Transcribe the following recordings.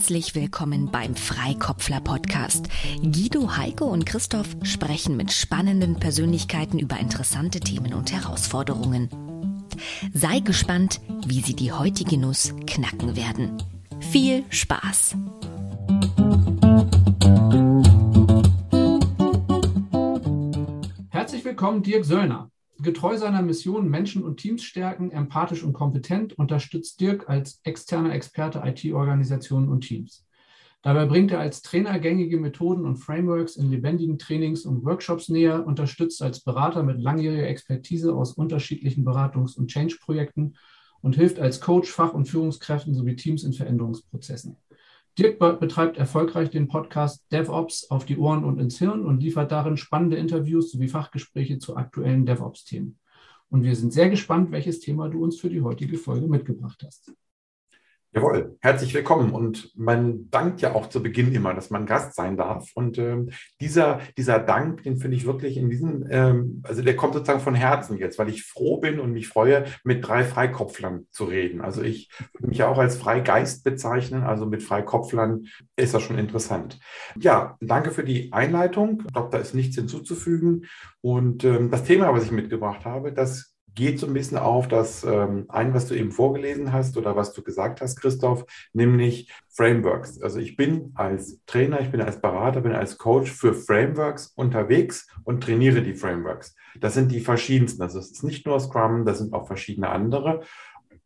Herzlich willkommen beim Freikopfler Podcast. Guido, Heike und Christoph sprechen mit spannenden Persönlichkeiten über interessante Themen und Herausforderungen. Sei gespannt, wie sie die heutige Nuss knacken werden. Viel Spaß! Herzlich willkommen, Dirk Söllner. Getreu seiner Mission Menschen und Teams stärken, empathisch und kompetent, unterstützt Dirk als externer Experte IT-Organisationen und Teams. Dabei bringt er als Trainer gängige Methoden und Frameworks in lebendigen Trainings und Workshops näher, unterstützt als Berater mit langjähriger Expertise aus unterschiedlichen Beratungs- und Change-Projekten und hilft als Coach Fach- und Führungskräften sowie Teams in Veränderungsprozessen. Dirk betreibt erfolgreich den Podcast DevOps auf die Ohren und ins Hirn und liefert darin spannende Interviews sowie Fachgespräche zu aktuellen DevOps-Themen. Und wir sind sehr gespannt, welches Thema du uns für die heutige Folge mitgebracht hast. Jawohl, herzlich willkommen. Und man dankt ja auch zu Beginn immer, dass man Gast sein darf. Und ähm, dieser, dieser Dank, den finde ich wirklich in diesem, ähm, also der kommt sozusagen von Herzen jetzt, weil ich froh bin und mich freue, mit drei Freikopflern zu reden. Also ich würde mich auch als Freigeist bezeichnen, also mit Freikopflern ist das schon interessant. Ja, danke für die Einleitung. Ich glaube, da ist nichts hinzuzufügen. Und ähm, das Thema, was ich mitgebracht habe, das geht so ein bisschen auf das ähm, ein, was du eben vorgelesen hast oder was du gesagt hast, Christoph, nämlich Frameworks. Also ich bin als Trainer, ich bin als Berater, bin als Coach für Frameworks unterwegs und trainiere die Frameworks. Das sind die verschiedensten. Also es ist nicht nur Scrum, das sind auch verschiedene andere.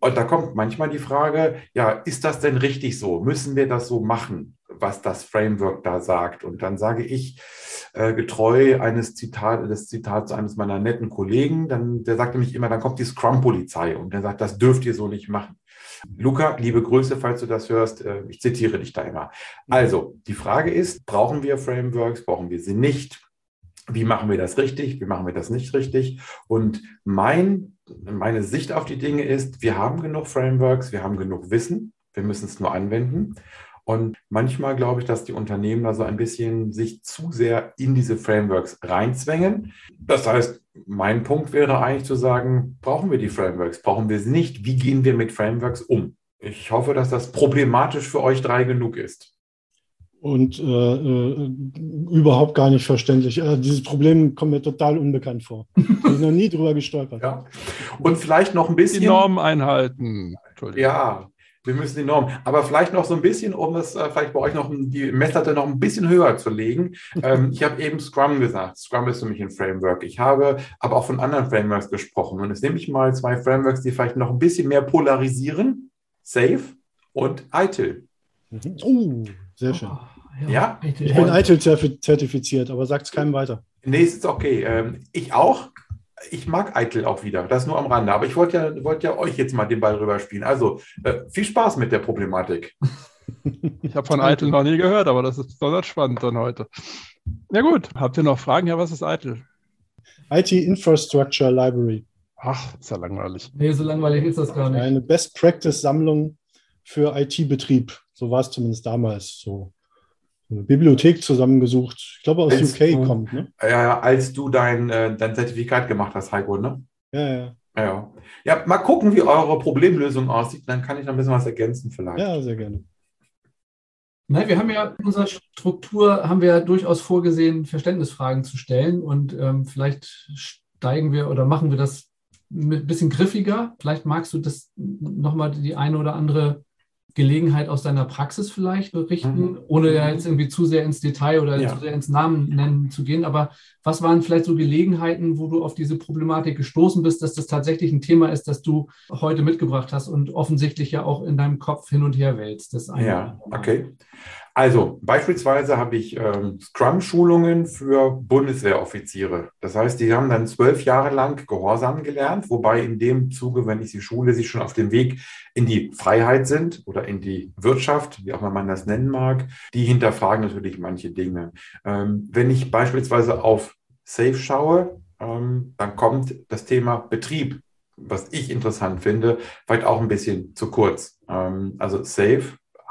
Und da kommt manchmal die Frage, ja, ist das denn richtig so? Müssen wir das so machen, was das Framework da sagt? Und dann sage ich, äh, getreu eines Zitat, des Zitats eines meiner netten Kollegen, dann, der sagt nämlich immer, dann kommt die Scrum-Polizei und der sagt, das dürft ihr so nicht machen. Luca, liebe Grüße, falls du das hörst. Äh, ich zitiere dich da immer. Also, die Frage ist, brauchen wir Frameworks? Brauchen wir sie nicht? Wie machen wir das richtig? Wie machen wir das nicht richtig? Und mein meine Sicht auf die Dinge ist, wir haben genug Frameworks, wir haben genug Wissen, wir müssen es nur anwenden. Und manchmal glaube ich, dass die Unternehmen da so ein bisschen sich zu sehr in diese Frameworks reinzwängen. Das heißt, mein Punkt wäre eigentlich zu sagen, brauchen wir die Frameworks, brauchen wir sie nicht? Wie gehen wir mit Frameworks um? Ich hoffe, dass das problematisch für euch drei genug ist und äh, äh, überhaupt gar nicht verständlich. Also dieses Problem kommt mir total unbekannt vor. Ich bin noch nie drüber gestolpert. Ja. Und vielleicht noch ein bisschen. Die Normen einhalten. Ja, wir müssen die Normen. Aber vielleicht noch so ein bisschen, um es äh, vielleicht bei euch noch die Messlatte noch ein bisschen höher zu legen. ähm, ich habe eben Scrum gesagt. Scrum ist für mich ein Framework. Ich habe aber auch von anderen Frameworks gesprochen. Und jetzt nehme ich mal zwei Frameworks, die vielleicht noch ein bisschen mehr polarisieren. Safe und ITIL. Mhm. Oh, sehr schön. Oh. Ja, ja. ich bin ITIL zertifiziert, aber sagt es keinem weiter. Nee, ist okay. Ähm, ich auch. Ich mag ITIL auch wieder. Das nur am Rande. Aber ich wollte ja, wollt ja euch jetzt mal den Ball rüberspielen. Also äh, viel Spaß mit der Problematik. Ich habe von ITIL noch nie gehört, aber das ist besonders spannend dann heute. Ja gut, habt ihr noch Fragen? Ja, was ist ITIL? IT Infrastructure Library. Ach, ist ja langweilig. Nee, so langweilig ist das gar nicht. Eine Best Practice Sammlung für IT-Betrieb. So war es zumindest damals so eine Bibliothek zusammengesucht. Ich glaube, aus als UK du, kommt. Ne? Ja, als du dein, äh, dein Zertifikat gemacht hast, Heiko, ne? Ja, ja. Ja. ja, mal gucken, wie eure Problemlösung aussieht. Dann kann ich noch ein bisschen was ergänzen vielleicht. Ja, sehr gerne. Nein, wir haben ja in unserer Struktur haben wir ja durchaus vorgesehen, Verständnisfragen zu stellen und ähm, vielleicht steigen wir oder machen wir das ein bisschen griffiger. Vielleicht magst du das nochmal die eine oder andere Gelegenheit aus deiner Praxis vielleicht berichten, mhm. ohne ja jetzt irgendwie zu sehr ins Detail oder ja. zu sehr ins Namen nennen zu gehen. Aber was waren vielleicht so Gelegenheiten, wo du auf diese Problematik gestoßen bist, dass das tatsächlich ein Thema ist, das du heute mitgebracht hast und offensichtlich ja auch in deinem Kopf hin und her wälzt? Das ja, okay. Also beispielsweise habe ich ähm, Scrum-Schulungen für Bundeswehroffiziere. Das heißt, die haben dann zwölf Jahre lang Gehorsam gelernt, wobei in dem Zuge, wenn ich sie schule, sie schon auf dem Weg in die Freiheit sind oder in die Wirtschaft, wie auch immer man das nennen mag. Die hinterfragen natürlich manche Dinge. Ähm, wenn ich beispielsweise auf Safe schaue, ähm, dann kommt das Thema Betrieb was ich interessant finde, vielleicht auch ein bisschen zu kurz. Ähm, also Safe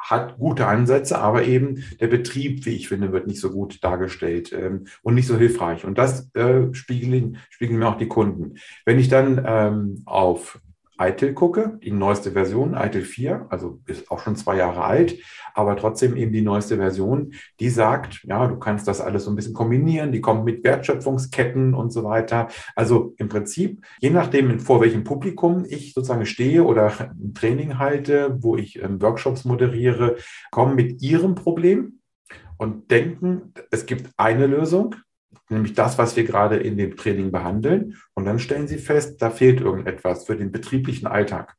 hat gute Ansätze, aber eben der Betrieb, wie ich finde, wird nicht so gut dargestellt ähm, und nicht so hilfreich. Und das äh, spiegeln, spiegeln mir auch die Kunden. Wenn ich dann ähm, auf ITIL gucke, die neueste Version, ITIL 4, also ist auch schon zwei Jahre alt, aber trotzdem eben die neueste Version, die sagt, ja, du kannst das alles so ein bisschen kombinieren, die kommt mit Wertschöpfungsketten und so weiter. Also im Prinzip, je nachdem, vor welchem Publikum ich sozusagen stehe oder ein Training halte, wo ich ähm, Workshops moderiere, kommen mit ihrem Problem und denken, es gibt eine Lösung, nämlich das, was wir gerade in dem Training behandeln. Und dann stellen sie fest, da fehlt irgendetwas für den betrieblichen Alltag.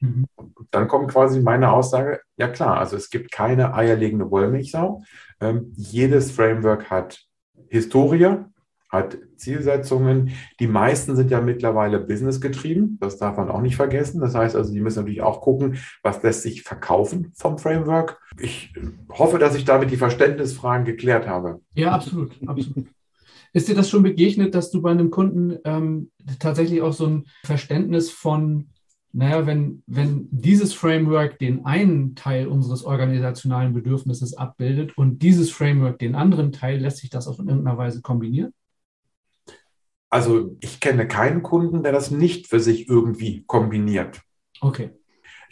Mhm. Dann kommt quasi meine Aussage, ja klar, also es gibt keine eierlegende Wollmilchsau. Ähm, jedes Framework hat Historie, hat Zielsetzungen. Die meisten sind ja mittlerweile businessgetrieben. Das darf man auch nicht vergessen. Das heißt also, die müssen natürlich auch gucken, was lässt sich verkaufen vom Framework. Ich hoffe, dass ich damit die Verständnisfragen geklärt habe. Ja, absolut, absolut. Ist dir das schon begegnet, dass du bei einem Kunden ähm, tatsächlich auch so ein Verständnis von, naja, wenn, wenn dieses Framework den einen Teil unseres organisationalen Bedürfnisses abbildet und dieses Framework den anderen Teil, lässt sich das auf irgendeiner Weise kombinieren? Also ich kenne keinen Kunden, der das nicht für sich irgendwie kombiniert. Okay.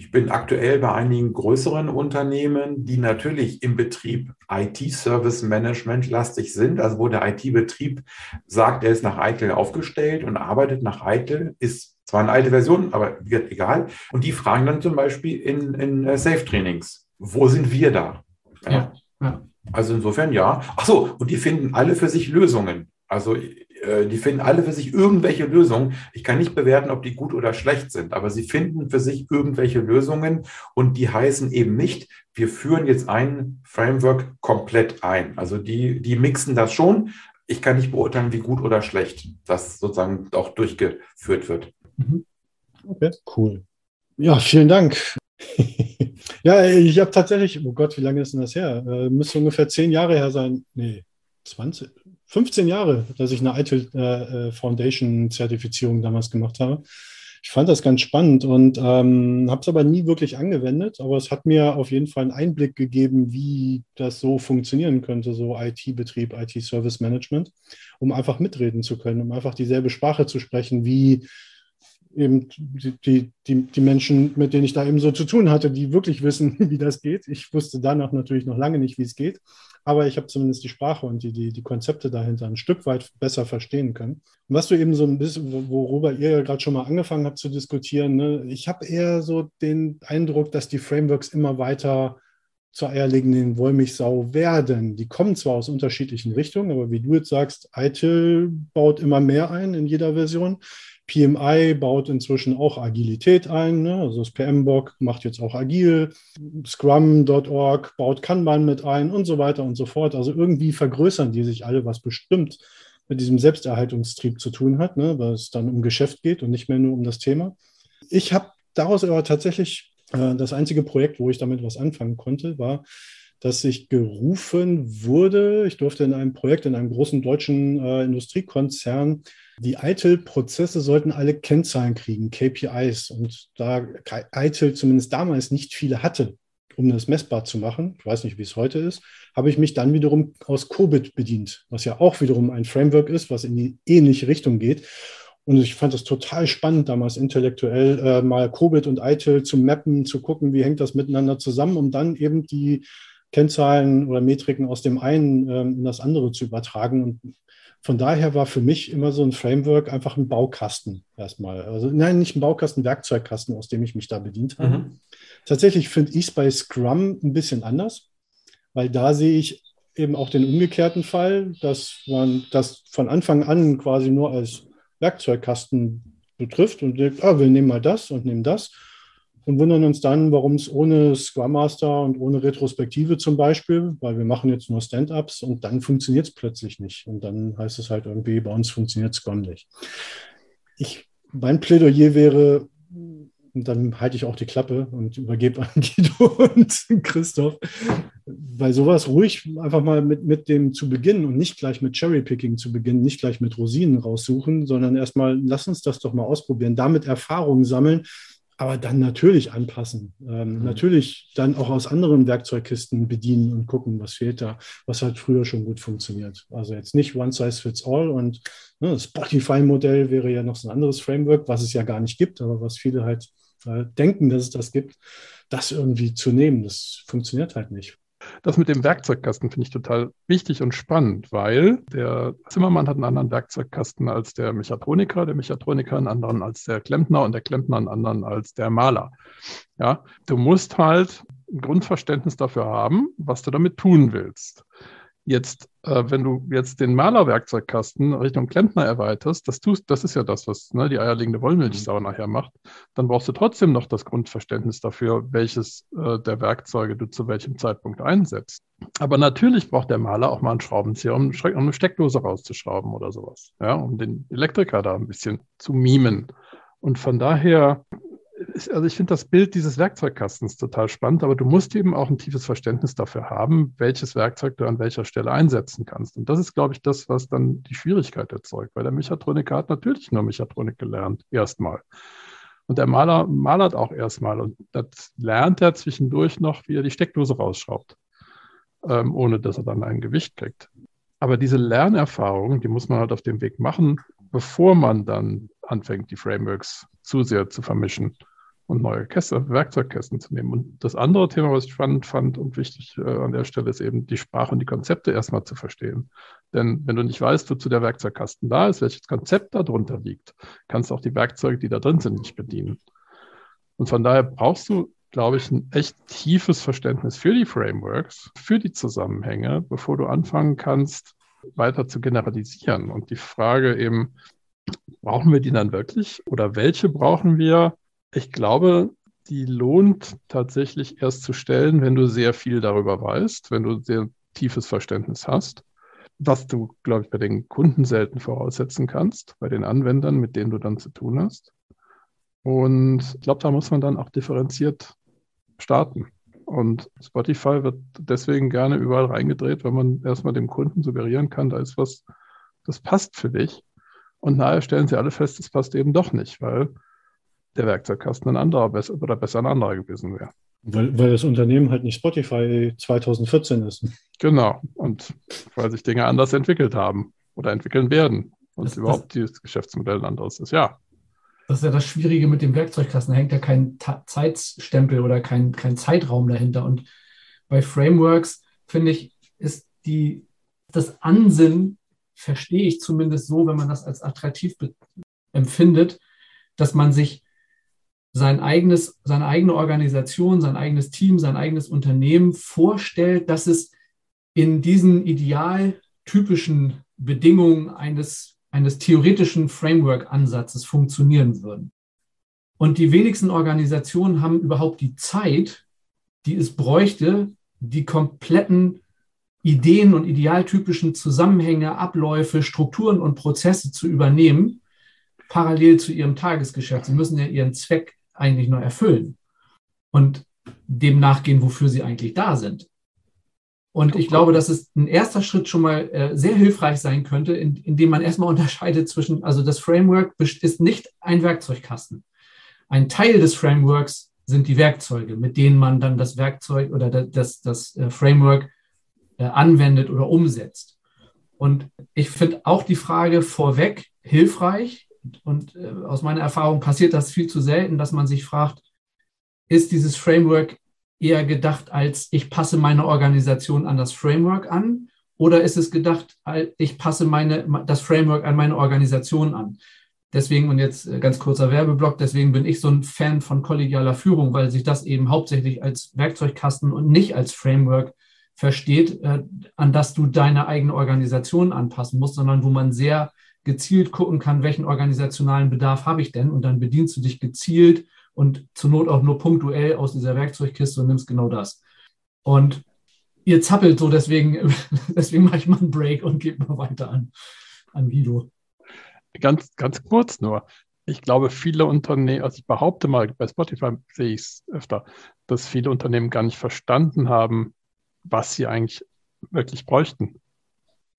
Ich bin aktuell bei einigen größeren Unternehmen, die natürlich im Betrieb IT-Service Management lastig sind, also wo der IT-Betrieb sagt, er ist nach ITIL aufgestellt und arbeitet nach ITIL, ist zwar eine alte Version, aber wird egal. Und die fragen dann zum Beispiel in, in äh, Safe-Trainings, wo sind wir da? Ja. ja. Also insofern ja. Ach so, und die finden alle für sich Lösungen. Also die finden alle für sich irgendwelche Lösungen. Ich kann nicht bewerten, ob die gut oder schlecht sind, aber sie finden für sich irgendwelche Lösungen und die heißen eben nicht, wir führen jetzt ein Framework komplett ein. Also die, die mixen das schon. Ich kann nicht beurteilen, wie gut oder schlecht das sozusagen auch durchgeführt wird. Mhm. Okay, cool. Ja, vielen Dank. ja, ich habe tatsächlich, oh Gott, wie lange ist denn das her? Äh, müsste ungefähr zehn Jahre her sein. Nee, 20, 15 Jahre, dass ich eine ITIL äh, äh, Foundation Zertifizierung damals gemacht habe. Ich fand das ganz spannend und ähm, habe es aber nie wirklich angewendet. Aber es hat mir auf jeden Fall einen Einblick gegeben, wie das so funktionieren könnte, so IT-Betrieb, IT-Service Management, um einfach mitreden zu können, um einfach dieselbe Sprache zu sprechen, wie eben die, die, die Menschen, mit denen ich da eben so zu tun hatte, die wirklich wissen, wie das geht. Ich wusste danach natürlich noch lange nicht, wie es geht aber ich habe zumindest die Sprache und die, die, die Konzepte dahinter ein Stück weit besser verstehen können. Und was du eben so ein bisschen, worüber ihr ja gerade schon mal angefangen habt zu diskutieren, ne, ich habe eher so den Eindruck, dass die Frameworks immer weiter zur eierlegenden Wollmilchsau werden. Die kommen zwar aus unterschiedlichen Richtungen, aber wie du jetzt sagst, ITIL baut immer mehr ein in jeder Version. PMI baut inzwischen auch Agilität ein. Ne? Also das PMBOK macht jetzt auch agil. Scrum.org baut Kanban mit ein und so weiter und so fort. Also irgendwie vergrößern die sich alle, was bestimmt mit diesem Selbsterhaltungstrieb zu tun hat, ne? weil es dann um Geschäft geht und nicht mehr nur um das Thema. Ich habe daraus aber tatsächlich äh, das einzige Projekt, wo ich damit was anfangen konnte, war, dass ich gerufen wurde. Ich durfte in einem Projekt in einem großen deutschen äh, Industriekonzern die ITIL-Prozesse sollten alle Kennzahlen kriegen, KPIs. Und da ITIL zumindest damals nicht viele hatte, um das messbar zu machen, ich weiß nicht, wie es heute ist, habe ich mich dann wiederum aus COBIT bedient, was ja auch wiederum ein Framework ist, was in die ähnliche Richtung geht. Und ich fand das total spannend, damals intellektuell äh, mal COBIT und ITIL zu mappen, zu gucken, wie hängt das miteinander zusammen, um dann eben die Kennzahlen oder Metriken aus dem einen ähm, in das andere zu übertragen. Und von daher war für mich immer so ein Framework einfach ein Baukasten erstmal. Also nein, nicht ein Baukasten, ein Werkzeugkasten, aus dem ich mich da bedient habe. Mhm. Tatsächlich finde ich es bei Scrum ein bisschen anders, weil da sehe ich eben auch den umgekehrten Fall, dass man das von Anfang an quasi nur als Werkzeugkasten betrifft und denkt, ah, wir nehmen mal das und nehmen das und wundern uns dann, warum es ohne Scrum Master und ohne Retrospektive zum Beispiel, weil wir machen jetzt nur Stand-ups und dann funktioniert es plötzlich nicht. Und dann heißt es halt irgendwie, bei uns funktioniert Scrum nicht. Ich, mein Plädoyer wäre, und dann halte ich auch die Klappe und übergebe an Guido und Christoph, bei sowas ruhig einfach mal mit, mit dem zu beginnen und nicht gleich mit Cherrypicking zu beginnen, nicht gleich mit Rosinen raussuchen, sondern erstmal, lass uns das doch mal ausprobieren, damit Erfahrungen sammeln, aber dann natürlich anpassen. Ähm, mhm. Natürlich dann auch aus anderen Werkzeugkisten bedienen und gucken, was fehlt da, was hat früher schon gut funktioniert. Also jetzt nicht One Size Fits All und ne, das Spotify-Modell wäre ja noch so ein anderes Framework, was es ja gar nicht gibt, aber was viele halt äh, denken, dass es das gibt, das irgendwie zu nehmen. Das funktioniert halt nicht. Das mit dem Werkzeugkasten finde ich total wichtig und spannend, weil der Zimmermann hat einen anderen Werkzeugkasten als der Mechatroniker, der Mechatroniker einen anderen als der Klempner und der Klempner einen anderen als der Maler. Ja, du musst halt ein Grundverständnis dafür haben, was du damit tun willst. Jetzt, äh, wenn du jetzt den Malerwerkzeugkasten Richtung Klempner erweiterst, das tust, das ist ja das, was ne, die eierlegende Wollmilchsau mhm. nachher macht, dann brauchst du trotzdem noch das Grundverständnis dafür, welches äh, der Werkzeuge du zu welchem Zeitpunkt einsetzt. Aber natürlich braucht der Maler auch mal einen Schraubenzieher, um, um eine Steckdose rauszuschrauben oder sowas, ja, um den Elektriker da ein bisschen zu mimen. Und von daher also ich finde das Bild dieses Werkzeugkastens total spannend, aber du musst eben auch ein tiefes Verständnis dafür haben, welches Werkzeug du an welcher Stelle einsetzen kannst. Und das ist, glaube ich, das, was dann die Schwierigkeit erzeugt, weil der Mechatroniker hat natürlich nur Mechatronik gelernt, erstmal. Und der Maler malert auch erstmal und das lernt er zwischendurch noch, wie er die Steckdose rausschraubt, ähm, ohne dass er dann ein Gewicht kriegt. Aber diese Lernerfahrung, die muss man halt auf dem Weg machen, bevor man dann anfängt, die Frameworks zu sehr zu vermischen und neue Käste, Werkzeugkästen zu nehmen. Und das andere Thema, was ich spannend fand und wichtig äh, an der Stelle, ist eben die Sprache und die Konzepte erstmal zu verstehen. Denn wenn du nicht weißt, wozu der Werkzeugkasten da ist, welches Konzept darunter liegt, kannst du auch die Werkzeuge, die da drin sind, nicht bedienen. Und von daher brauchst du, glaube ich, ein echt tiefes Verständnis für die Frameworks, für die Zusammenhänge, bevor du anfangen kannst, weiter zu generalisieren. Und die Frage eben, brauchen wir die dann wirklich oder welche brauchen wir? Ich glaube, die lohnt tatsächlich erst zu stellen, wenn du sehr viel darüber weißt, wenn du sehr tiefes Verständnis hast, was du, glaube ich, bei den Kunden selten voraussetzen kannst, bei den Anwendern, mit denen du dann zu tun hast. Und ich glaube, da muss man dann auch differenziert starten. Und Spotify wird deswegen gerne überall reingedreht, wenn man erstmal dem Kunden suggerieren kann, da ist was, das passt für dich. Und nachher stellen sie alle fest, das passt eben doch nicht, weil der Werkzeugkasten ein anderer oder besser ein anderer gewesen wäre. Weil, weil das Unternehmen halt nicht Spotify 2014 ist. Genau. Und weil sich Dinge anders entwickelt haben oder entwickeln werden. Und das, überhaupt das, dieses Geschäftsmodell ein anderes ist. Ja. Das ist ja das Schwierige mit dem Werkzeugkasten. Da hängt ja kein Ta Zeitstempel oder kein, kein Zeitraum dahinter. Und bei Frameworks, finde ich, ist die, das Ansinnen, verstehe ich zumindest so, wenn man das als attraktiv empfindet, dass man sich sein eigenes, seine eigene Organisation, sein eigenes Team, sein eigenes Unternehmen vorstellt, dass es in diesen idealtypischen Bedingungen eines, eines theoretischen Framework-Ansatzes funktionieren würden. Und die wenigsten Organisationen haben überhaupt die Zeit, die es bräuchte, die kompletten Ideen und idealtypischen Zusammenhänge, Abläufe, Strukturen und Prozesse zu übernehmen, parallel zu ihrem Tagesgeschäft. Sie müssen ja ihren Zweck eigentlich nur erfüllen und dem nachgehen, wofür sie eigentlich da sind. Und ich glaube, dass es ein erster Schritt schon mal äh, sehr hilfreich sein könnte, in, indem man erstmal unterscheidet zwischen, also das Framework ist nicht ein Werkzeugkasten. Ein Teil des Frameworks sind die Werkzeuge, mit denen man dann das Werkzeug oder das, das, das äh, Framework äh, anwendet oder umsetzt. Und ich finde auch die Frage vorweg hilfreich, und äh, aus meiner Erfahrung passiert das viel zu selten, dass man sich fragt, ist dieses Framework eher gedacht als ich passe meine Organisation an das Framework an oder ist es gedacht, ich passe meine, das Framework an meine Organisation an? Deswegen, und jetzt äh, ganz kurzer Werbeblock, deswegen bin ich so ein Fan von kollegialer Führung, weil sich das eben hauptsächlich als Werkzeugkasten und nicht als Framework versteht, äh, an das du deine eigene Organisation anpassen musst, sondern wo man sehr gezielt gucken kann, welchen organisationalen Bedarf habe ich denn und dann bedienst du dich gezielt und zur Not auch nur punktuell aus dieser Werkzeugkiste und nimmst genau das. Und ihr zappelt so, deswegen, deswegen mache ich mal einen Break und gebe mal weiter an, an Guido. Ganz, ganz kurz nur. Ich glaube, viele Unternehmen, also ich behaupte mal, bei Spotify sehe ich es öfter, dass viele Unternehmen gar nicht verstanden haben, was sie eigentlich wirklich bräuchten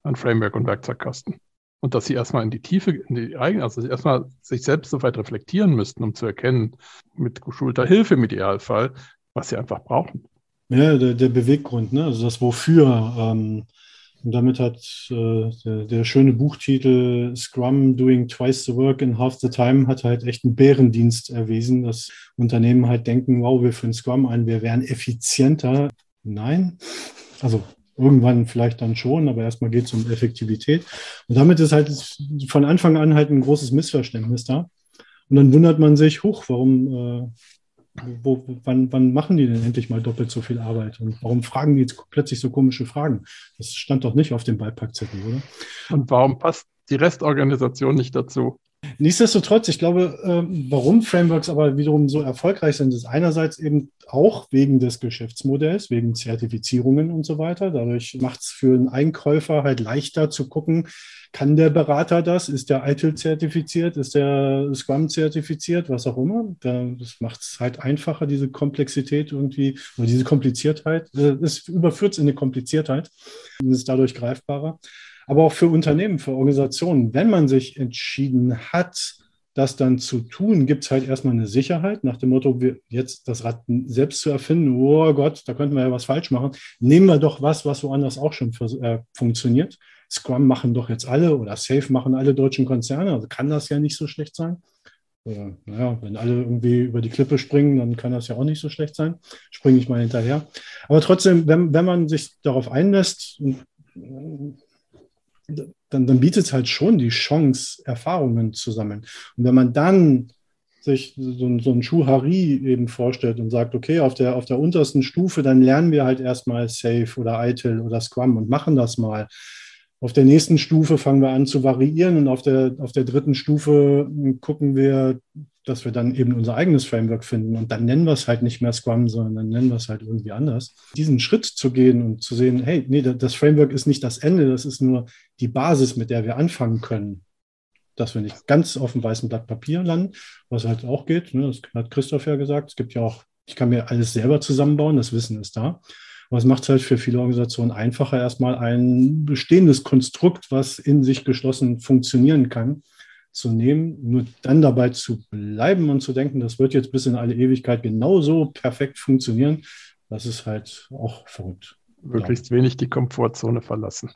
an Framework und Werkzeugkasten und dass sie erstmal in die Tiefe, in die eigene, also erstmal sich selbst so weit reflektieren müssten, um zu erkennen, mit geschulter Hilfe im Idealfall, was sie einfach brauchen. Ja, der, der Beweggrund, ne? also das Wofür. Ähm, Und damit hat äh, der, der, schöne Buchtitel Scrum Doing Twice the Work in Half the Time hat halt echt einen Bärendienst erwiesen, dass Unternehmen halt denken, wow, wir führen Scrum ein, wir wären effizienter. Nein, also irgendwann vielleicht dann schon, aber erstmal geht es um Effektivität. Und damit ist halt von Anfang an halt ein großes Missverständnis da. Und dann wundert man sich, hoch, warum äh, wo, wann, wann machen die denn endlich mal doppelt so viel Arbeit? Und warum fragen die jetzt plötzlich so komische Fragen? Das stand doch nicht auf dem Beipackzettel, oder? Und warum passt die Restorganisation nicht dazu? Nichtsdestotrotz, ich glaube, äh, warum Frameworks aber wiederum so erfolgreich sind, ist einerseits eben auch wegen des Geschäftsmodells, wegen Zertifizierungen und so weiter. Dadurch macht es für einen Einkäufer halt leichter zu gucken, kann der Berater das? Ist der ITIL zertifiziert? Ist der Scrum zertifiziert? Was auch immer. Das macht es halt einfacher, diese Komplexität irgendwie, oder diese Kompliziertheit. Äh, es überführt es in eine Kompliziertheit und ist dadurch greifbarer. Aber auch für Unternehmen, für Organisationen, wenn man sich entschieden hat, das dann zu tun, gibt es halt erstmal eine Sicherheit nach dem Motto, wir jetzt das Rad selbst zu erfinden, oh Gott, da könnten wir ja was falsch machen. Nehmen wir doch was, was woanders auch schon äh, funktioniert. Scrum machen doch jetzt alle oder Safe machen alle deutschen Konzerne, also kann das ja nicht so schlecht sein. Oder, naja, wenn alle irgendwie über die Klippe springen, dann kann das ja auch nicht so schlecht sein. Springe ich mal hinterher. Aber trotzdem, wenn, wenn man sich darauf einlässt, dann, dann bietet es halt schon die Chance, Erfahrungen zu sammeln. Und wenn man dann sich so, so ein Schuhari eben vorstellt und sagt, okay, auf der, auf der untersten Stufe, dann lernen wir halt erstmal Safe oder ITIL oder Scrum und machen das mal. Auf der nächsten Stufe fangen wir an zu variieren und auf der, auf der dritten Stufe gucken wir, dass wir dann eben unser eigenes Framework finden. Und dann nennen wir es halt nicht mehr Scrum, sondern dann nennen wir es halt irgendwie anders. Diesen Schritt zu gehen und zu sehen, hey, nee, das Framework ist nicht das Ende, das ist nur die Basis, mit der wir anfangen können. Dass wir nicht ganz auf dem weißen Blatt Papier landen, was halt auch geht. Ne? Das hat Christoph ja gesagt. Es gibt ja auch, ich kann mir alles selber zusammenbauen, das Wissen ist da. Aber es macht es halt für viele Organisationen einfacher, erstmal ein bestehendes Konstrukt, was in sich geschlossen funktionieren kann, zu nehmen, nur dann dabei zu bleiben und zu denken, das wird jetzt bis in alle Ewigkeit genauso perfekt funktionieren. Das ist halt auch verrückt. Möglichst wenig die Komfortzone verlassen.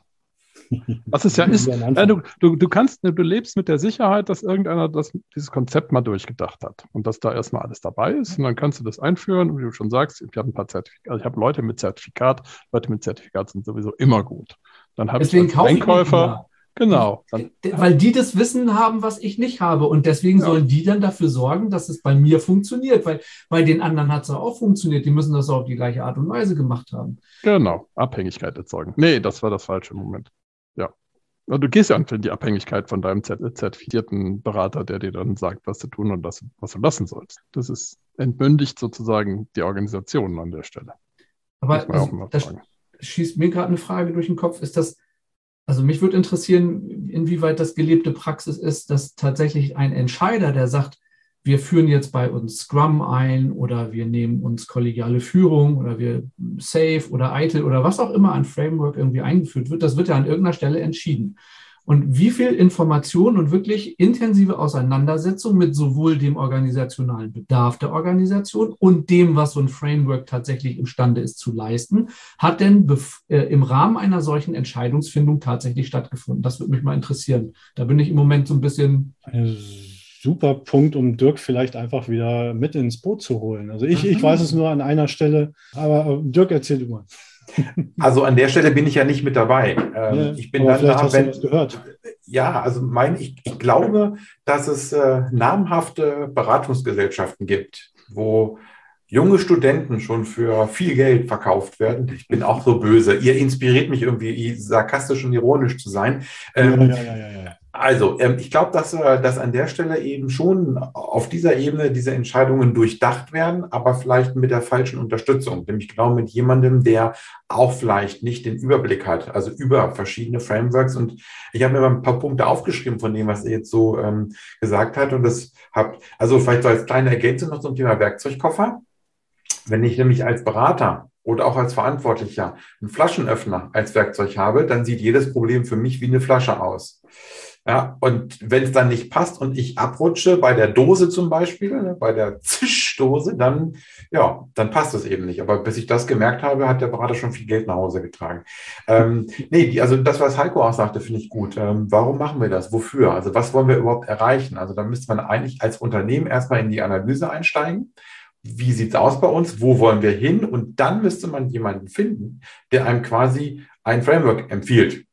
Was es ja ist, äh, du, du, du, kannst, du lebst mit der Sicherheit, dass irgendeiner das, dieses Konzept mal durchgedacht hat und dass da erstmal alles dabei ist. Und dann kannst du das einführen. Und wie du schon sagst, ich habe ein paar Zertifikate, also ich habe Leute mit Zertifikat, Leute mit Zertifikat sind sowieso immer gut. Dann habe ich als Einkäufer. Genau. Dann, Weil die das Wissen haben, was ich nicht habe. Und deswegen ja. sollen die dann dafür sorgen, dass es bei mir funktioniert. Weil bei den anderen hat es auch funktioniert. Die müssen das auch auf die gleiche Art und Weise gemacht haben. Genau. Abhängigkeit erzeugen. Nee, das war das falsche Moment. Ja. Du gehst ja in die Abhängigkeit von deinem zertifizierten Berater, der dir dann sagt, was du tun und was, was du lassen sollst. Das ist entmündigt sozusagen die Organisation an der Stelle. Aber also, das schießt mir gerade eine Frage durch den Kopf. Ist das, also mich würde interessieren, inwieweit das gelebte Praxis ist, dass tatsächlich ein Entscheider, der sagt, wir führen jetzt bei uns Scrum ein oder wir nehmen uns kollegiale Führung oder wir Safe oder ITIL oder was auch immer an Framework irgendwie eingeführt wird, das wird ja an irgendeiner Stelle entschieden. Und wie viel Information und wirklich intensive Auseinandersetzung mit sowohl dem organisationalen Bedarf der Organisation und dem, was so ein Framework tatsächlich imstande ist zu leisten, hat denn äh, im Rahmen einer solchen Entscheidungsfindung tatsächlich stattgefunden? Das würde mich mal interessieren. Da bin ich im Moment so ein bisschen. Also super Punkt, um Dirk vielleicht einfach wieder mit ins Boot zu holen. Also ich, ich weiß es nur an einer Stelle, aber äh, Dirk, erzähl du mal. Also an der Stelle bin ich ja nicht mit dabei. Ähm, ja, ich bin dann da, wenn, gehört. Ja, also mein, ich, ich glaube, dass es äh, namhafte Beratungsgesellschaften gibt, wo junge Studenten schon für viel Geld verkauft werden. Ich bin auch so böse. Ihr inspiriert mich irgendwie, sarkastisch und ironisch zu sein. Ähm, ja, ja, ja, also, ähm, ich glaube, dass, äh, dass an der Stelle eben schon auf dieser Ebene diese Entscheidungen durchdacht werden, aber vielleicht mit der falschen Unterstützung, nämlich genau mit jemandem, der auch vielleicht nicht den Überblick hat, also über verschiedene Frameworks. Und ich habe mir mal ein paar Punkte aufgeschrieben von dem, was er jetzt so ähm, gesagt hat. Und das habt, also vielleicht so als kleine Ergänzung noch zum Thema Werkzeugkoffer. Wenn ich nämlich als Berater oder auch als Verantwortlicher einen Flaschenöffner als Werkzeug habe, dann sieht jedes Problem für mich wie eine Flasche aus. Ja, und wenn es dann nicht passt und ich abrutsche, bei der Dose zum Beispiel, ne, bei der Zischdose, dann, ja, dann passt es eben nicht. Aber bis ich das gemerkt habe, hat der Berater schon viel Geld nach Hause getragen. Ähm, nee, die, also das, was Heiko auch sagte, finde ich gut. Ähm, warum machen wir das? Wofür? Also was wollen wir überhaupt erreichen? Also da müsste man eigentlich als Unternehmen erstmal in die Analyse einsteigen wie sieht es aus bei uns, wo wollen wir hin und dann müsste man jemanden finden, der einem quasi ein Framework empfiehlt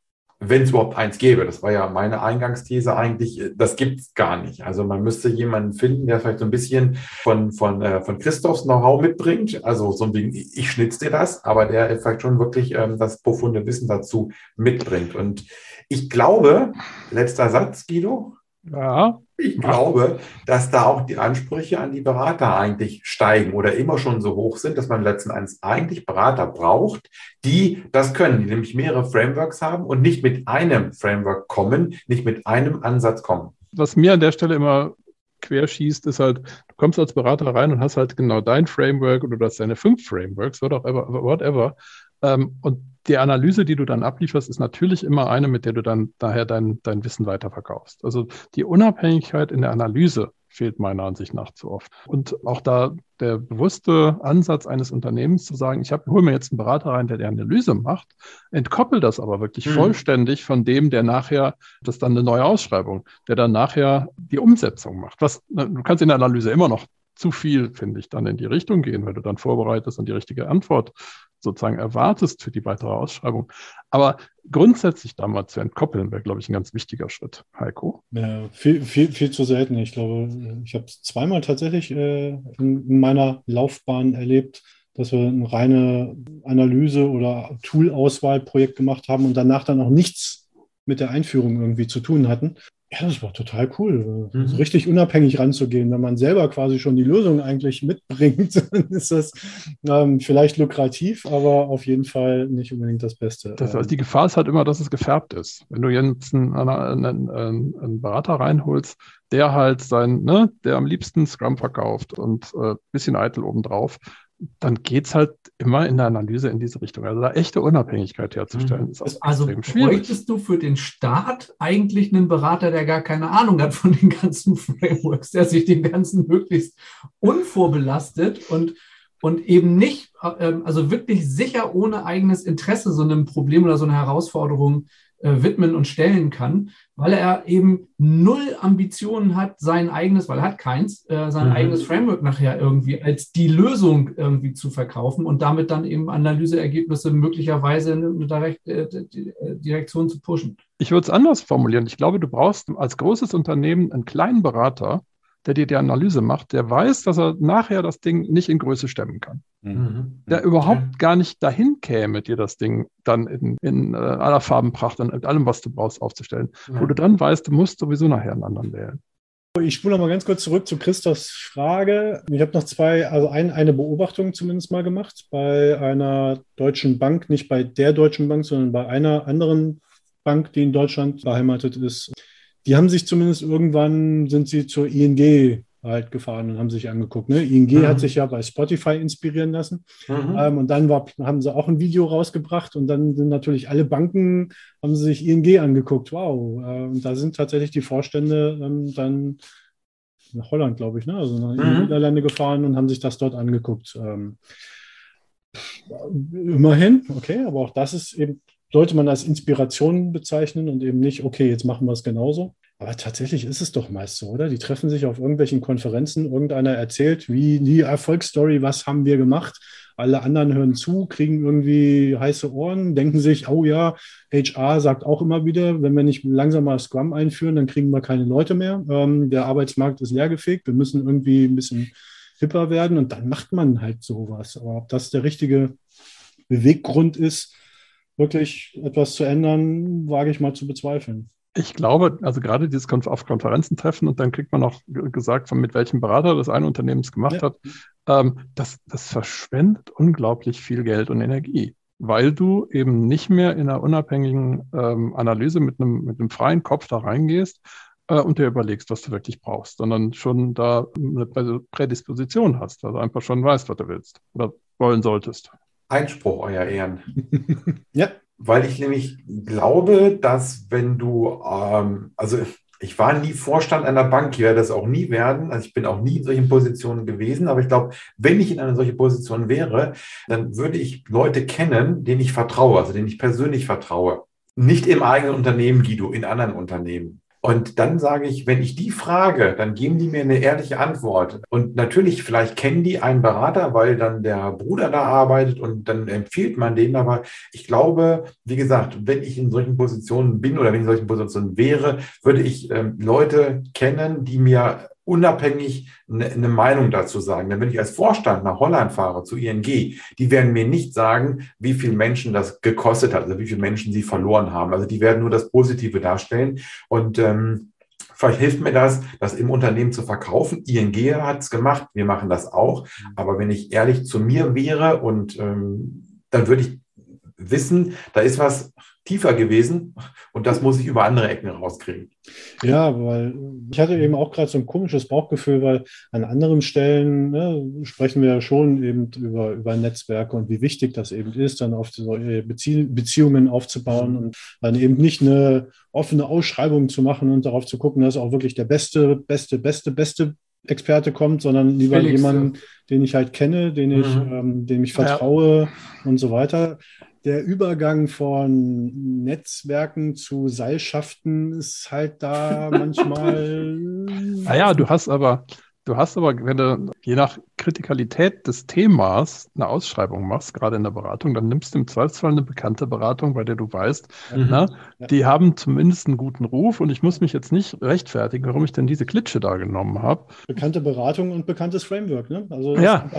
wenn es überhaupt eins gäbe. Das war ja meine Eingangsthese eigentlich, äh, das gibt es gar nicht. Also man müsste jemanden finden, der vielleicht so ein bisschen von, von, äh, von Christophs Know-how mitbringt. Also so ein Ding, ich schnitz dir das, aber der vielleicht schon wirklich ähm, das profunde Wissen dazu mitbringt. Und ich glaube, letzter Satz, Guido. Ja. Ich glaube, dass da auch die Ansprüche an die Berater eigentlich steigen oder immer schon so hoch sind, dass man letzten Endes eigentlich Berater braucht, die das können, die nämlich mehrere Frameworks haben und nicht mit einem Framework kommen, nicht mit einem Ansatz kommen. Was mir an der Stelle immer querschießt, ist halt, du kommst als Berater rein und hast halt genau dein Framework oder du hast deine fünf Frameworks, whatever, whatever. Ähm, und die Analyse, die du dann ablieferst, ist natürlich immer eine, mit der du dann daher dein, dein Wissen weiterverkaufst. Also die Unabhängigkeit in der Analyse fehlt meiner Ansicht nach zu oft. Und auch da der bewusste Ansatz eines Unternehmens zu sagen, ich hole mir jetzt einen Berater rein, der die Analyse macht, entkoppel das aber wirklich mhm. vollständig von dem, der nachher, das ist dann eine neue Ausschreibung, der dann nachher die Umsetzung macht. Was, du kannst in der Analyse immer noch zu viel, finde ich, dann in die Richtung gehen, weil du dann vorbereitest und die richtige Antwort sozusagen erwartest für die weitere Ausschreibung. Aber grundsätzlich da mal zu entkoppeln, wäre, glaube ich, ein ganz wichtiger Schritt. Heiko? Ja, viel, viel, viel zu selten. Ich glaube, ich habe es zweimal tatsächlich äh, in, in meiner Laufbahn erlebt, dass wir eine reine Analyse oder Tool-Auswahlprojekt gemacht haben und danach dann auch nichts mit der Einführung irgendwie zu tun hatten. Ja, das war total cool, mhm. so richtig unabhängig ranzugehen. Wenn man selber quasi schon die Lösung eigentlich mitbringt, dann ist das ähm, vielleicht lukrativ, aber auf jeden Fall nicht unbedingt das Beste. Das heißt, die Gefahr ist halt immer, dass es gefärbt ist. Wenn du jetzt einen, einen, einen, einen Berater reinholst, der halt sein, ne, der am liebsten Scrum verkauft und ein äh, bisschen eitel obendrauf, dann geht es halt immer in der Analyse in diese Richtung. Also da echte Unabhängigkeit herzustellen, ist auch also extrem schwierig. bräuchtest du für den Start eigentlich einen Berater, der gar keine Ahnung hat von den ganzen Frameworks, der sich den ganzen möglichst unvorbelastet und, und eben nicht, ähm, also wirklich sicher ohne eigenes Interesse so einem Problem oder so eine Herausforderung äh, widmen und stellen kann, weil er eben null Ambitionen hat, sein eigenes, weil er hat keins, äh, sein mhm. eigenes Framework nachher irgendwie als die Lösung irgendwie zu verkaufen und damit dann eben Analyseergebnisse möglicherweise in eine Direkt, äh, äh, Direktion zu pushen. Ich würde es anders formulieren. Ich glaube, du brauchst als großes Unternehmen einen kleinen Berater, der dir die Analyse macht, der weiß, dass er nachher das Ding nicht in Größe stemmen kann. Mhm. Der überhaupt ja. gar nicht dahin käme, dir das Ding dann in, in äh, aller Farbenpracht und mit allem, was du brauchst, aufzustellen. Ja. Wo du dann weißt, du musst sowieso nachher einen anderen wählen. Ich spule mal ganz kurz zurück zu Christophs Frage. Ich habe noch zwei, also ein, eine Beobachtung zumindest mal gemacht bei einer deutschen Bank, nicht bei der Deutschen Bank, sondern bei einer anderen Bank, die in Deutschland beheimatet ist. Die haben sich zumindest irgendwann, sind sie zur ING halt gefahren und haben sich angeguckt. Ne? ING mhm. hat sich ja bei Spotify inspirieren lassen. Mhm. Ähm, und dann war, haben sie auch ein Video rausgebracht und dann sind natürlich alle Banken, haben sie sich ING angeguckt. Wow. Äh, und da sind tatsächlich die Vorstände ähm, dann nach Holland, glaube ich, ne? also nach mhm. Niederlande gefahren und haben sich das dort angeguckt. Ähm, immerhin, okay, aber auch das ist eben sollte man als Inspiration bezeichnen und eben nicht, okay, jetzt machen wir es genauso. Aber tatsächlich ist es doch meist so, oder? Die treffen sich auf irgendwelchen Konferenzen, irgendeiner erzählt, wie die Erfolgsstory, was haben wir gemacht? Alle anderen hören zu, kriegen irgendwie heiße Ohren, denken sich, oh ja, HR sagt auch immer wieder, wenn wir nicht langsam mal Scrum einführen, dann kriegen wir keine Leute mehr. Ähm, der Arbeitsmarkt ist leergefegt, wir müssen irgendwie ein bisschen hipper werden und dann macht man halt sowas. Aber ob das der richtige Beweggrund ist, wirklich etwas zu ändern, wage ich mal zu bezweifeln. Ich glaube, also gerade dieses Konf auf Konferenzen treffen und dann kriegt man auch gesagt, von mit welchem Berater das eine Unternehmen es gemacht ja. hat, ähm, das, das verschwendet unglaublich viel Geld und Energie, weil du eben nicht mehr in einer unabhängigen ähm, Analyse mit einem, mit einem freien Kopf da reingehst äh, und dir überlegst, was du wirklich brauchst, sondern schon da eine Prädisposition hast, also einfach schon weißt, was du willst oder wollen solltest. Einspruch, euer Ehren. ja, weil ich nämlich glaube, dass wenn du, ähm, also ich war nie Vorstand einer Bank, ich werde das auch nie werden. Also ich bin auch nie in solchen Positionen gewesen. Aber ich glaube, wenn ich in einer solchen Position wäre, dann würde ich Leute kennen, denen ich vertraue, also denen ich persönlich vertraue. Nicht im eigenen Unternehmen, Guido, in anderen Unternehmen. Und dann sage ich, wenn ich die frage, dann geben die mir eine ehrliche Antwort. Und natürlich, vielleicht kennen die einen Berater, weil dann der Bruder da arbeitet und dann empfiehlt man den. Aber ich glaube, wie gesagt, wenn ich in solchen Positionen bin oder wenn ich in solchen Positionen wäre, würde ich ähm, Leute kennen, die mir unabhängig eine, eine, Meinung dazu sagen. Denn wenn ich als Vorstand nach Holland fahre zu ING, die werden mir nicht sagen, wie viele Menschen das gekostet hat, also wie viele Menschen sie verloren haben. Also die werden nur das Positive darstellen. Und ähm, vielleicht hilft mir das, das im Unternehmen zu verkaufen. ING hat es gemacht, wir machen das auch. Aber wenn ich ehrlich zu mir wäre und ähm, dann würde ich wissen, da ist was tiefer gewesen und das muss ich über andere Ecken rauskriegen. Ja, weil ich hatte eben auch gerade so ein komisches Bauchgefühl, weil an anderen Stellen ne, sprechen wir ja schon eben über, über Netzwerke und wie wichtig das eben ist, dann auf solche Bezie Beziehungen aufzubauen mhm. und dann eben nicht eine offene Ausschreibung zu machen und darauf zu gucken, dass auch wirklich der beste, beste, beste, beste Experte kommt, sondern lieber Felix, jemanden, den ich halt kenne, den ich, mhm. ähm, dem ich vertraue ja. und so weiter der Übergang von Netzwerken zu Seilschaften ist halt da manchmal. naja, du hast aber, Du hast aber, wenn du je nach Kritikalität des Themas eine Ausschreibung machst, gerade in der Beratung, dann nimmst du im Zweifelsfall eine bekannte Beratung, bei der du weißt, mhm. na, die haben zumindest einen guten Ruf und ich muss mich jetzt nicht rechtfertigen, warum ich denn diese Klitsche da genommen habe. Bekannte Beratung und bekanntes Framework, ne? Also ja.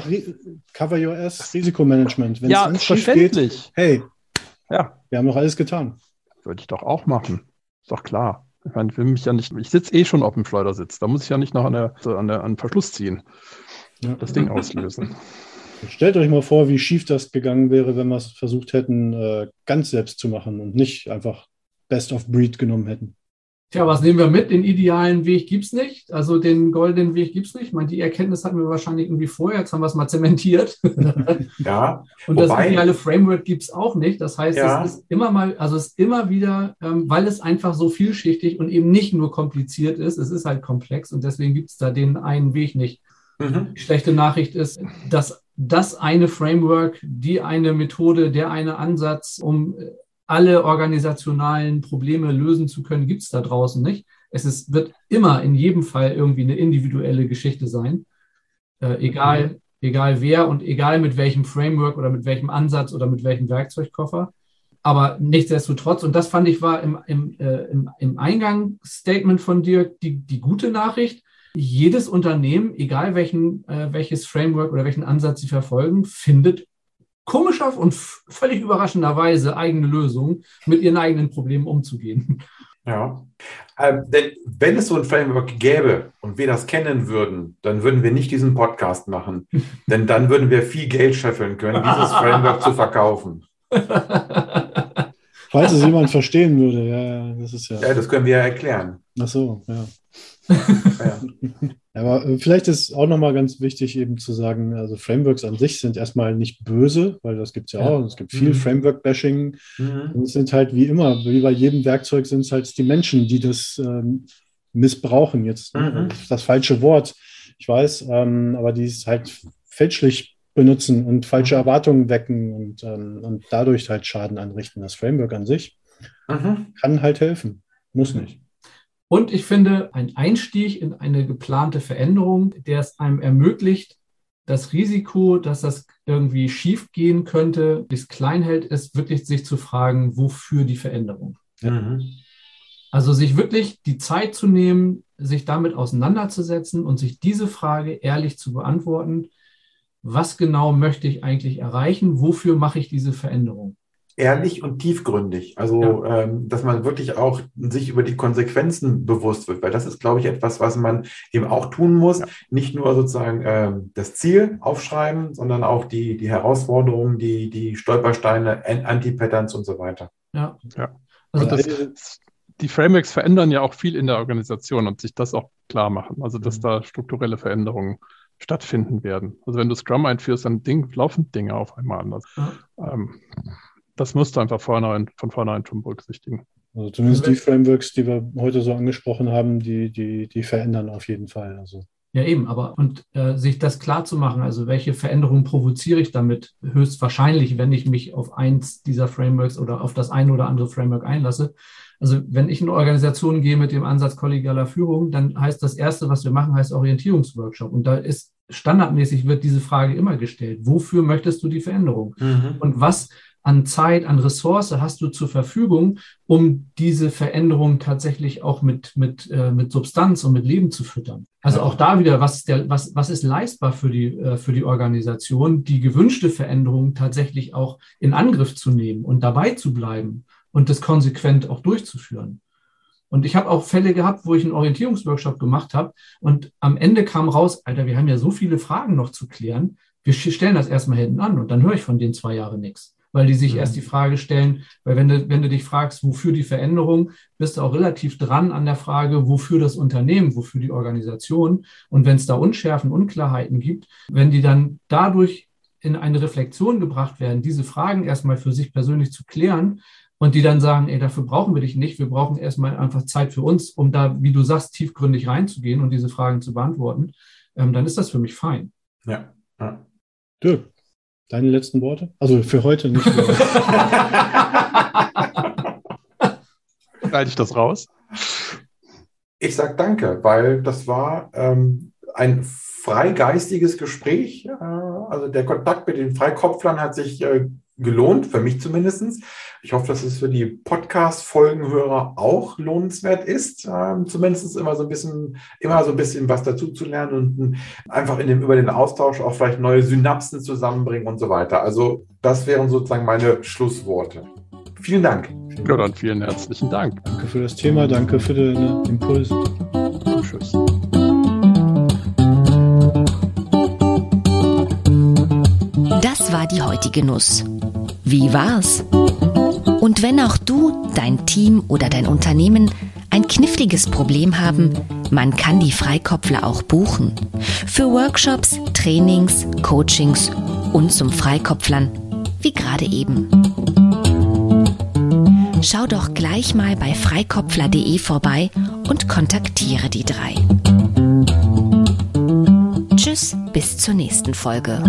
Cover Your Ass Risikomanagement. Wenn ja, es schief geht, hey, ja. wir haben doch alles getan. Würde ich doch auch machen. Ist doch klar. Ich meine, ich will mich ja nicht, ich sitze eh schon auf dem Schleudersitz. Da muss ich ja nicht noch an, der, an, der, an den Verschluss ziehen. Ja. Das Ding auslösen. Stellt euch mal vor, wie schief das gegangen wäre, wenn wir es versucht hätten, äh, ganz selbst zu machen und nicht einfach Best of Breed genommen hätten. Tja, was nehmen wir mit? Den idealen Weg gibt es nicht. Also den goldenen Weg gibt es nicht. Ich meine, die Erkenntnis hatten wir wahrscheinlich irgendwie vorher. Jetzt haben wir es mal zementiert. Ja. Und das ideale Framework gibt es auch nicht. Das heißt, ja. es ist immer mal, also es ist immer wieder, ähm, weil es einfach so vielschichtig und eben nicht nur kompliziert ist, es ist halt komplex und deswegen gibt es da den einen Weg nicht. Mhm. Die schlechte Nachricht ist, dass das eine Framework, die eine Methode, der eine Ansatz, um alle organisationalen Probleme lösen zu können, gibt es da draußen nicht. Es ist, wird immer in jedem Fall irgendwie eine individuelle Geschichte sein. Äh, egal, mhm. egal wer und egal mit welchem Framework oder mit welchem Ansatz oder mit welchem Werkzeugkoffer. Aber nichtsdestotrotz, und das fand ich war im, im, äh, im, im Eingangsstatement von dir die, die gute Nachricht. Jedes Unternehmen, egal welchen, äh, welches Framework oder welchen Ansatz sie verfolgen, findet komischer und völlig überraschenderweise eigene Lösungen, mit ihren eigenen Problemen umzugehen. Ja, ähm, denn wenn es so ein Framework gäbe und wir das kennen würden, dann würden wir nicht diesen Podcast machen, denn dann würden wir viel Geld scheffeln können, dieses Framework zu verkaufen. Falls es jemand verstehen würde, ja, das ist ja. Ja, das können wir ja erklären. Ach so, ja. ja. Aber äh, vielleicht ist auch nochmal ganz wichtig, eben zu sagen, also Frameworks an sich sind erstmal nicht böse, weil das gibt es ja, ja, auch. Es gibt viel mhm. Framework-Bashing. Mhm. Und es sind halt wie immer, wie bei jedem Werkzeug, sind es halt die Menschen, die das ähm, missbrauchen. Jetzt mhm. das falsche Wort, ich weiß, ähm, aber die es halt fälschlich benutzen und falsche mhm. Erwartungen wecken und, ähm, und dadurch halt Schaden anrichten. Das Framework an sich mhm. kann halt helfen, muss nicht. Und ich finde, ein Einstieg in eine geplante Veränderung, der es einem ermöglicht, das Risiko, dass das irgendwie schief gehen könnte, bis klein hält, ist wirklich sich zu fragen, wofür die Veränderung. Mhm. Also sich wirklich die Zeit zu nehmen, sich damit auseinanderzusetzen und sich diese Frage ehrlich zu beantworten, was genau möchte ich eigentlich erreichen, wofür mache ich diese Veränderung? Ehrlich und tiefgründig. Also, ja. ähm, dass man wirklich auch sich über die Konsequenzen bewusst wird, weil das ist, glaube ich, etwas, was man eben auch tun muss. Ja. Nicht nur sozusagen ähm, das Ziel aufschreiben, sondern auch die, die Herausforderungen, die, die Stolpersteine, Anti-Patterns und so weiter. Ja. ja. Also das, die Frameworks verändern ja auch viel in der Organisation und sich das auch klar machen. Also, dass mhm. da strukturelle Veränderungen stattfinden werden. Also wenn du Scrum einführst, dann Ding, laufen Dinge auf einmal anders. Ja. Ähm, das musst du einfach vornherein, von vornherein schon berücksichtigen. Also zumindest die Frameworks, die wir heute so angesprochen haben, die, die, die verändern auf jeden Fall. Also. Ja, eben, aber und äh, sich das klar zu machen, also welche Veränderungen provoziere ich damit höchstwahrscheinlich, wenn ich mich auf eins dieser Frameworks oder auf das eine oder andere Framework einlasse. Also wenn ich in eine Organisation gehe mit dem Ansatz kollegialer Führung, dann heißt das Erste, was wir machen, heißt Orientierungsworkshop. Und da ist standardmäßig wird diese Frage immer gestellt. Wofür möchtest du die Veränderung? Mhm. Und was an Zeit, an Ressource hast du zur Verfügung, um diese Veränderung tatsächlich auch mit, mit, äh, mit Substanz und mit Leben zu füttern. Also auch da wieder, was ist, der, was, was ist leistbar für die, äh, für die Organisation, die gewünschte Veränderung tatsächlich auch in Angriff zu nehmen und dabei zu bleiben und das konsequent auch durchzuführen. Und ich habe auch Fälle gehabt, wo ich einen Orientierungsworkshop gemacht habe und am Ende kam raus, Alter, wir haben ja so viele Fragen noch zu klären. Wir stellen das erstmal hinten an und dann höre ich von den zwei Jahren nichts weil die sich mhm. erst die Frage stellen, weil wenn du, wenn du dich fragst, wofür die Veränderung, bist du auch relativ dran an der Frage, wofür das Unternehmen, wofür die Organisation. Und wenn es da Unschärfen, Unklarheiten gibt, wenn die dann dadurch in eine Reflexion gebracht werden, diese Fragen erstmal für sich persönlich zu klären, und die dann sagen, ey, dafür brauchen wir dich nicht, wir brauchen erstmal einfach Zeit für uns, um da, wie du sagst, tiefgründig reinzugehen und diese Fragen zu beantworten, ähm, dann ist das für mich fein. Ja. ja. Dirk, Deine letzten Worte? Also für heute nicht. Halte ich das raus? Ich sage danke, weil das war ähm, ein freigeistiges Gespräch. Äh, also der Kontakt mit den Freikopflern hat sich äh, gelohnt, für mich zumindest. Ich hoffe, dass es für die Podcast-Folgenhörer auch lohnenswert ist, ähm, zumindest immer so ein bisschen, immer so ein bisschen was dazu zu lernen und einfach in dem, über den Austausch auch vielleicht neue Synapsen zusammenbringen und so weiter. Also das wären sozusagen meine Schlussworte. Vielen Dank. Ja, dann vielen herzlichen Dank. Danke für das Thema, danke für den Impuls. Tschüss. Das war die heutige Nuss. Wie war's? Und wenn auch du, dein Team oder dein Unternehmen ein kniffliges Problem haben, man kann die Freikopfler auch buchen. Für Workshops, Trainings, Coachings und zum Freikopflern, wie gerade eben. Schau doch gleich mal bei freikopfler.de vorbei und kontaktiere die drei. Tschüss, bis zur nächsten Folge.